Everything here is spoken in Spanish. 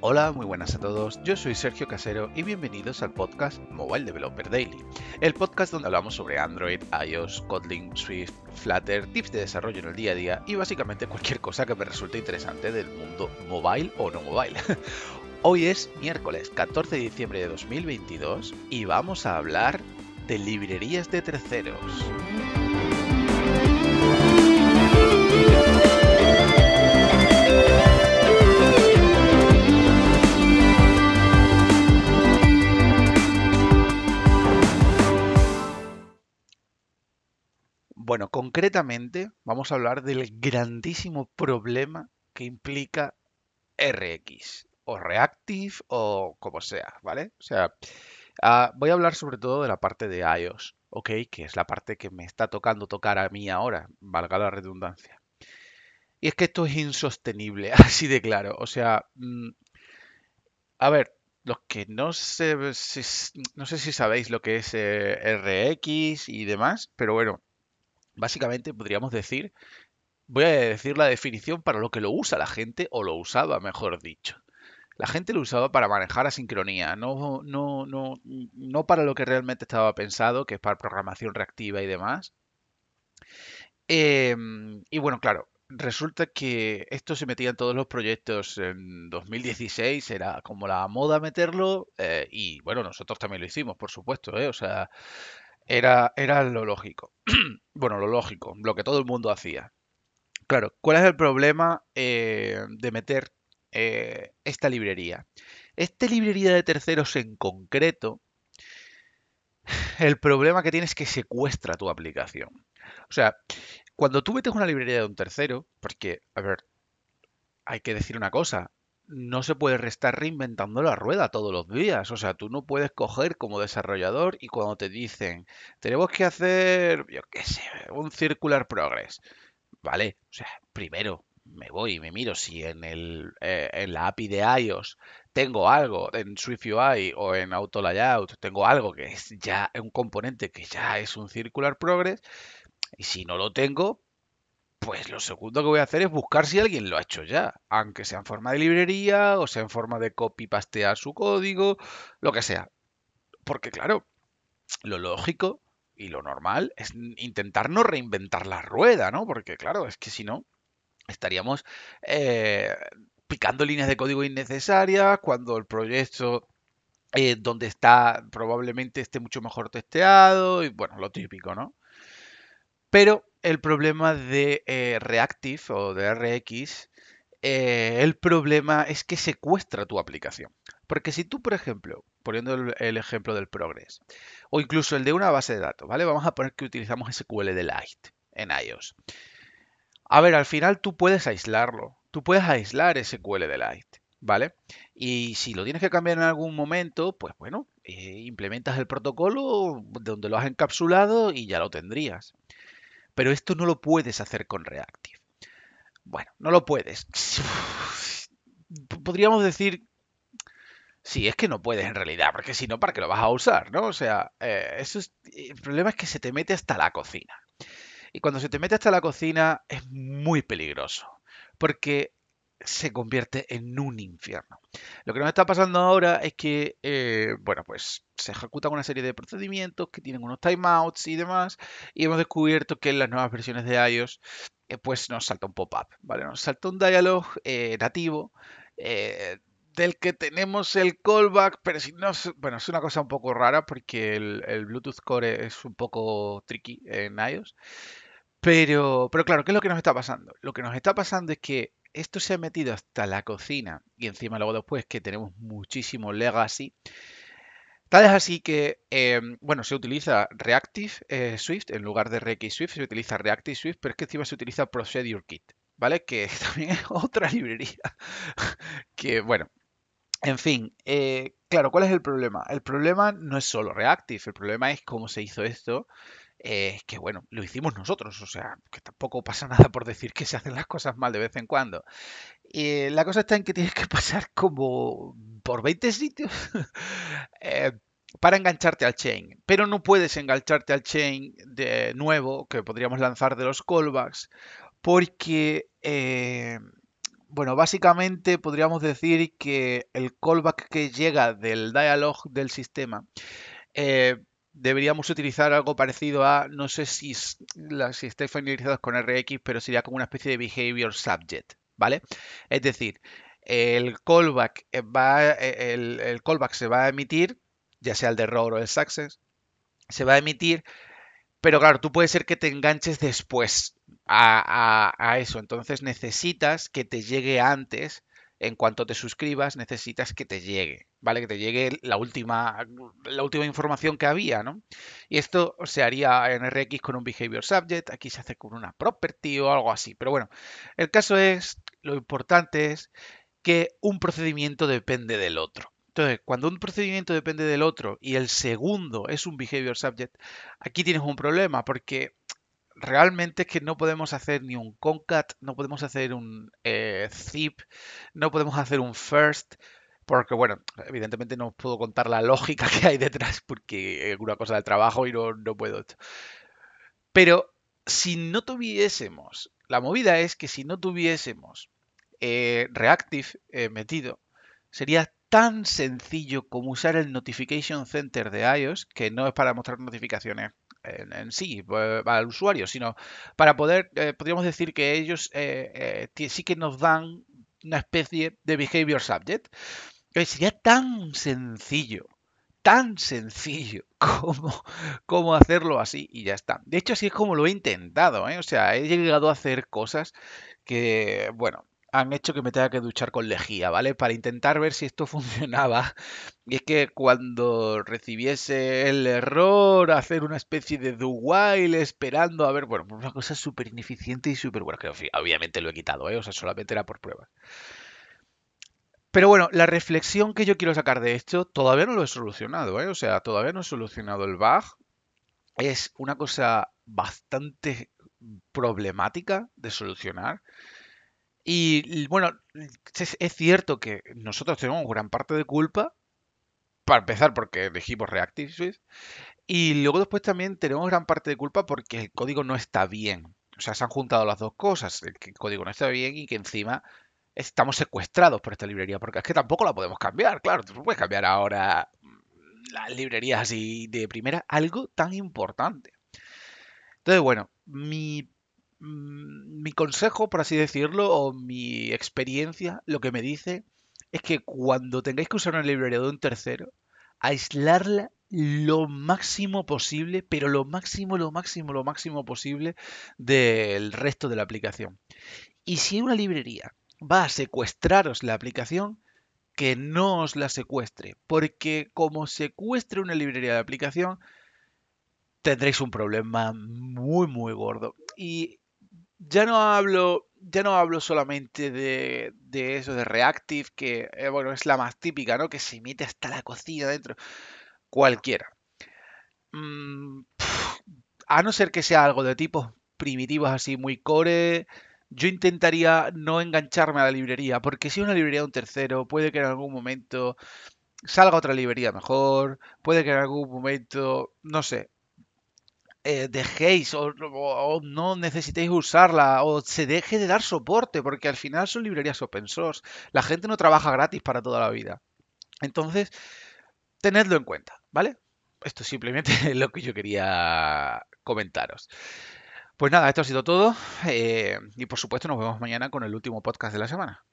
Hola, muy buenas a todos. Yo soy Sergio Casero y bienvenidos al podcast Mobile Developer Daily, el podcast donde hablamos sobre Android, iOS, Kotlin, Swift, Flutter, tips de desarrollo en el día a día y básicamente cualquier cosa que me resulte interesante del mundo mobile o no mobile. Hoy es miércoles 14 de diciembre de 2022 y vamos a hablar de librerías de terceros. Bueno, concretamente vamos a hablar del grandísimo problema que implica RX o Reactive o como sea, ¿vale? O sea, ah, voy a hablar sobre todo de la parte de iOS, ¿ok? Que es la parte que me está tocando tocar a mí ahora, valga la redundancia. Y es que esto es insostenible, así de claro. O sea, mm, a ver, los que no sé, si, no sé si sabéis lo que es eh, RX y demás, pero bueno, Básicamente podríamos decir, voy a decir la definición para lo que lo usa la gente, o lo usaba, mejor dicho. La gente lo usaba para manejar asincronía, no, no, no, no para lo que realmente estaba pensado, que es para programación reactiva y demás. Em, y bueno, claro, resulta que esto se metía en todos los proyectos en 2016, era como la moda meterlo, eh, y bueno, nosotros también lo hicimos, por supuesto, ¿eh? o sea, era, era lo lógico. bueno, lo lógico, lo que todo el mundo hacía. Claro, ¿cuál es el problema eh, de meter eh, esta librería? Esta librería de terceros en concreto, el problema que tiene es que secuestra tu aplicación. O sea, cuando tú metes una librería de un tercero, porque, a ver, hay que decir una cosa, no se puede restar reinventando la rueda todos los días. O sea, tú no puedes coger como desarrollador y cuando te dicen, tenemos que hacer, yo qué sé, un circular progress. Vale, o sea, primero me voy y me miro si en, el, eh, en la API de iOS tengo algo, en SwiftUI o en Auto Layout, tengo algo que es ya un componente que ya es un circular progress. Y si no lo tengo, pues lo segundo que voy a hacer es buscar si alguien lo ha hecho ya, aunque sea en forma de librería o sea en forma de copy-pastear su código, lo que sea. Porque claro, lo lógico y lo normal es intentar no reinventar la rueda, ¿no? Porque claro, es que si no, estaríamos eh, picando líneas de código innecesarias cuando el proyecto eh, donde está probablemente esté mucho mejor testeado y bueno, lo típico, ¿no? Pero el problema de eh, Reactive o de RX, eh, el problema es que secuestra tu aplicación. Porque si tú, por ejemplo, poniendo el, ejemplo del Progress, o incluso el de una base de datos, ¿vale? Vamos a poner que utilizamos SQL de Light en iOS. A ver, al final tú puedes aislarlo. Tú puedes aislar SQL de Light, ¿vale? Y si lo tienes que cambiar en algún momento, pues bueno, eh, implementas el protocolo donde lo has encapsulado y ya lo tendrías. Pero esto no lo puedes hacer con Reactive. Bueno, no lo puedes. Podríamos decir... Sí, es que no puedes en realidad, porque si no, ¿para qué lo vas a usar? ¿no? O sea, eh, eso es... el problema es que se te mete hasta la cocina. Y cuando se te mete hasta la cocina es muy peligroso, porque se convierte en un infierno. Lo que nos está pasando ahora es que, eh, bueno, pues se ejecutan una serie de procedimientos que tienen unos timeouts y demás, y hemos descubierto que en las nuevas versiones de iOS, eh, pues nos salta un pop-up, ¿vale? Nos salta un dialog eh, nativo del que tenemos el callback, pero si no, bueno, es una cosa un poco rara porque el, el Bluetooth Core es un poco tricky en iOS. Pero, pero claro, ¿qué es lo que nos está pasando? Lo que nos está pasando es que esto se ha metido hasta la cocina y encima luego después que tenemos muchísimo legacy. Tal es así que, em, bueno, se utiliza Reactive eh, Swift en lugar de RX Swift, se utiliza Reactive Swift, pero es que encima se utiliza Procedure Kit, ¿vale? Que también es otra librería. que, bueno, en fin, eh, claro, ¿cuál es el problema? El problema no es solo Reactive, el problema es cómo se hizo esto eh, que bueno, lo hicimos nosotros, o sea, que tampoco pasa nada por decir que se hacen las cosas mal de vez en cuando. Y la cosa está en que tienes que pasar como por 20 sitios eh, para engancharte al chain, pero no puedes engancharte al chain de nuevo que podríamos lanzar de los callbacks porque... Eh, bueno, básicamente podríamos decir que el callback que llega del dialog del sistema eh, deberíamos utilizar algo parecido a, no sé si, si estáis familiarizados con RX, pero sería como una especie de behavior subject, ¿vale? Es decir, el callback, eh, va, eh, el, callback se va a emitir, ya sea el de error o el success, se va a emitir, pero claro, tú puede ser que te enganches después a, a eso, entonces necesitas que te llegue antes en cuanto te suscribas, necesitas que te llegue, ¿vale? Que te llegue la última, la última información que había, ¿no? Y esto se haría en RX con un behavior subject, aquí se hace con una property o algo así. Pero bueno, el caso es, lo importante es que un procedimiento depende del otro. Entonces, cuando un procedimiento depende del otro y el segundo es un behavior subject, aquí tienes un problema porque realmente es que no podemos hacer ni un concat, no podemos hacer un eh, zip, no podemos hacer un first, porque bueno, evidentemente no puedo contar la lógica que hay detrás porque es una cosa del trabajo y no, no puedo. Pero si no tuviésemos, la movida es que si no tuviésemos eh, Reactive eh, metido, sería tan sencillo como usar el Notification Center de iOS, que no es para mostrar notificaciones en, sí, pues, el usuario, sino para poder, eh, podríamos decir que ellos eh, eh, sí que nos dan una especie de behavior subject. sería tan sencillo, tan sencillo como, como hacerlo así y ya está. De hecho, así es como lo he intentado, O sea, he llegado a hacer cosas que, bueno, han hecho que me tenga que duchar con lejía, ¿vale? Para intentar ver si esto funcionaba. Y es que cuando recibiese el error, hacer una especie de do while esperando a ver, bueno, una cosa súper ineficiente y súper buena, que obviamente lo he quitado, ¿eh? O sea, solamente era por pruebas. Pero bueno, la reflexión que yo quiero sacar de esto, todavía no lo he solucionado, ¿eh? O sea, todavía no he solucionado el bug. Es una cosa bastante problemática de solucionar. Y bueno, es, cierto que nosotros tenemos gran parte de culpa, para empezar porque elegimos Reactive y luego después también tenemos gran parte de culpa porque el código no está bien. O sea, se han juntado las dos cosas, que el código no está bien y que encima estamos secuestrados por esta librería, porque es que tampoco la podemos cambiar, claro, tú puedes cambiar ahora las librerías así de primera, algo tan importante. Entonces, bueno, mi mi consejo, por así decirlo, o mi experiencia, lo que me dice es que cuando tengáis que usar una librería de un tercero, aislarla lo máximo posible, pero lo máximo, lo máximo, lo máximo posible del resto de la aplicación. Y si una librería va a secuestraros la aplicación, que no os la secuestre, porque como secuestre una librería de aplicación, tendréis un problema muy, muy gordo. Y ya no hablo, ya no hablo solamente de, eso, de Reactive, que eh, bueno, es la más típica, ¿no? Que se emite hasta la cocina dentro. Cualquiera. Mm, a no ser que sea algo de tipos primitivos así muy core, yo intentaría no engancharme a la librería, porque si una librería de un tercero, puede que en algún momento salga otra librería mejor, puede que en algún momento, no sé, eh, dejéis o, no necesitéis usarla o se deje de dar soporte, porque al final son librerías open source. La gente no trabaja gratis para toda la vida. Entonces, tenedlo en cuenta, ¿vale? Esto es simplemente lo que yo quería comentaros. Pues nada, esto ha sido todo. Eh, y por supuesto, nos vemos mañana con el último podcast de la semana.